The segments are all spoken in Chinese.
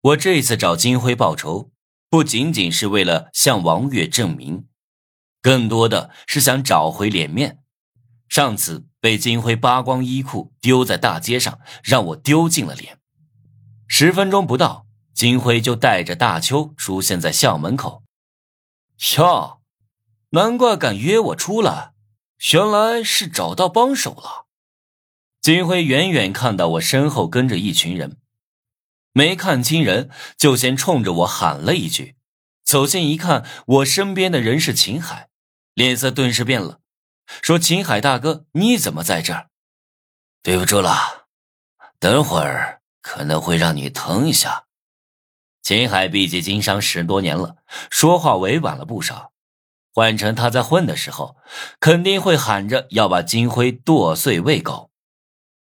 我这次找金辉报仇，不仅仅是为了向王月证明，更多的是想找回脸面。上次被金辉扒光衣裤丢在大街上，让我丢尽了脸。十分钟不到，金辉就带着大秋出现在校门口。哟，难怪敢约我出来，原来是找到帮手了。金辉远远看到我身后跟着一群人。没看清人，就先冲着我喊了一句。走近一看，我身边的人是秦海，脸色顿时变了，说：“秦海大哥，你怎么在这儿？”对不住了，等会儿可能会让你疼一下。秦海毕竟经商十多年了，说话委婉了不少。换成他在混的时候，肯定会喊着要把金辉剁碎喂狗。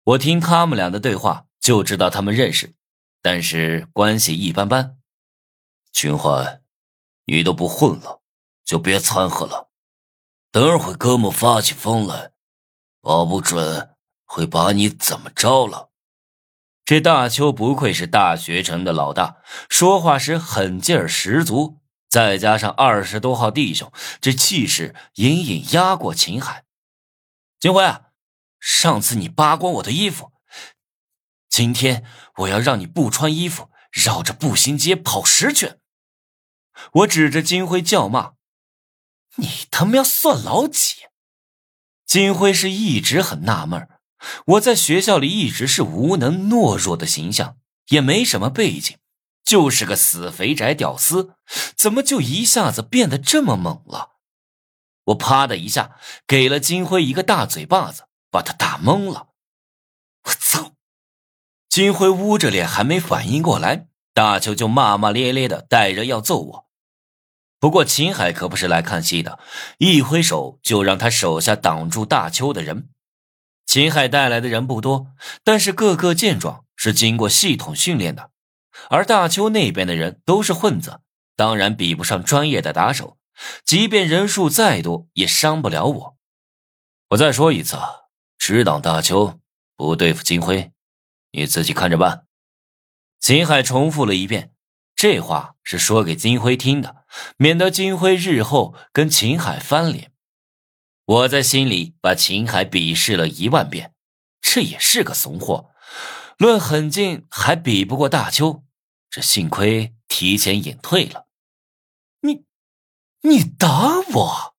我听他们俩的对话，就知道他们认识。但是关系一般般，秦淮，你都不混了，就别掺和了。等会哥们发起疯来，保不准会把你怎么着了。这大邱不愧是大学城的老大，说话时狠劲儿十足，再加上二十多号弟兄，这气势隐隐压过秦海。金辉，上次你扒光我的衣服。今天我要让你不穿衣服，绕着步行街跑十圈。我指着金辉叫骂：“你他妈算老几？”金辉是一直很纳闷我在学校里一直是无能懦弱的形象，也没什么背景，就是个死肥宅屌丝，怎么就一下子变得这么猛了？我啪的一下给了金辉一个大嘴巴子，把他打懵了。我操！金辉捂着脸，还没反应过来，大邱就骂骂咧咧的带着要揍我。不过秦海可不是来看戏的，一挥手就让他手下挡住大邱的人。秦海带来的人不多，但是个个健壮，是经过系统训练的。而大邱那边的人都是混子，当然比不上专业的打手。即便人数再多，也伤不了我。我再说一次，只挡大邱，不对付金辉。你自己看着办。秦海重复了一遍，这话是说给金辉听的，免得金辉日后跟秦海翻脸。我在心里把秦海鄙视了一万遍，这也是个怂货，论狠劲还比不过大邱。这幸亏提前隐退了。你，你打我！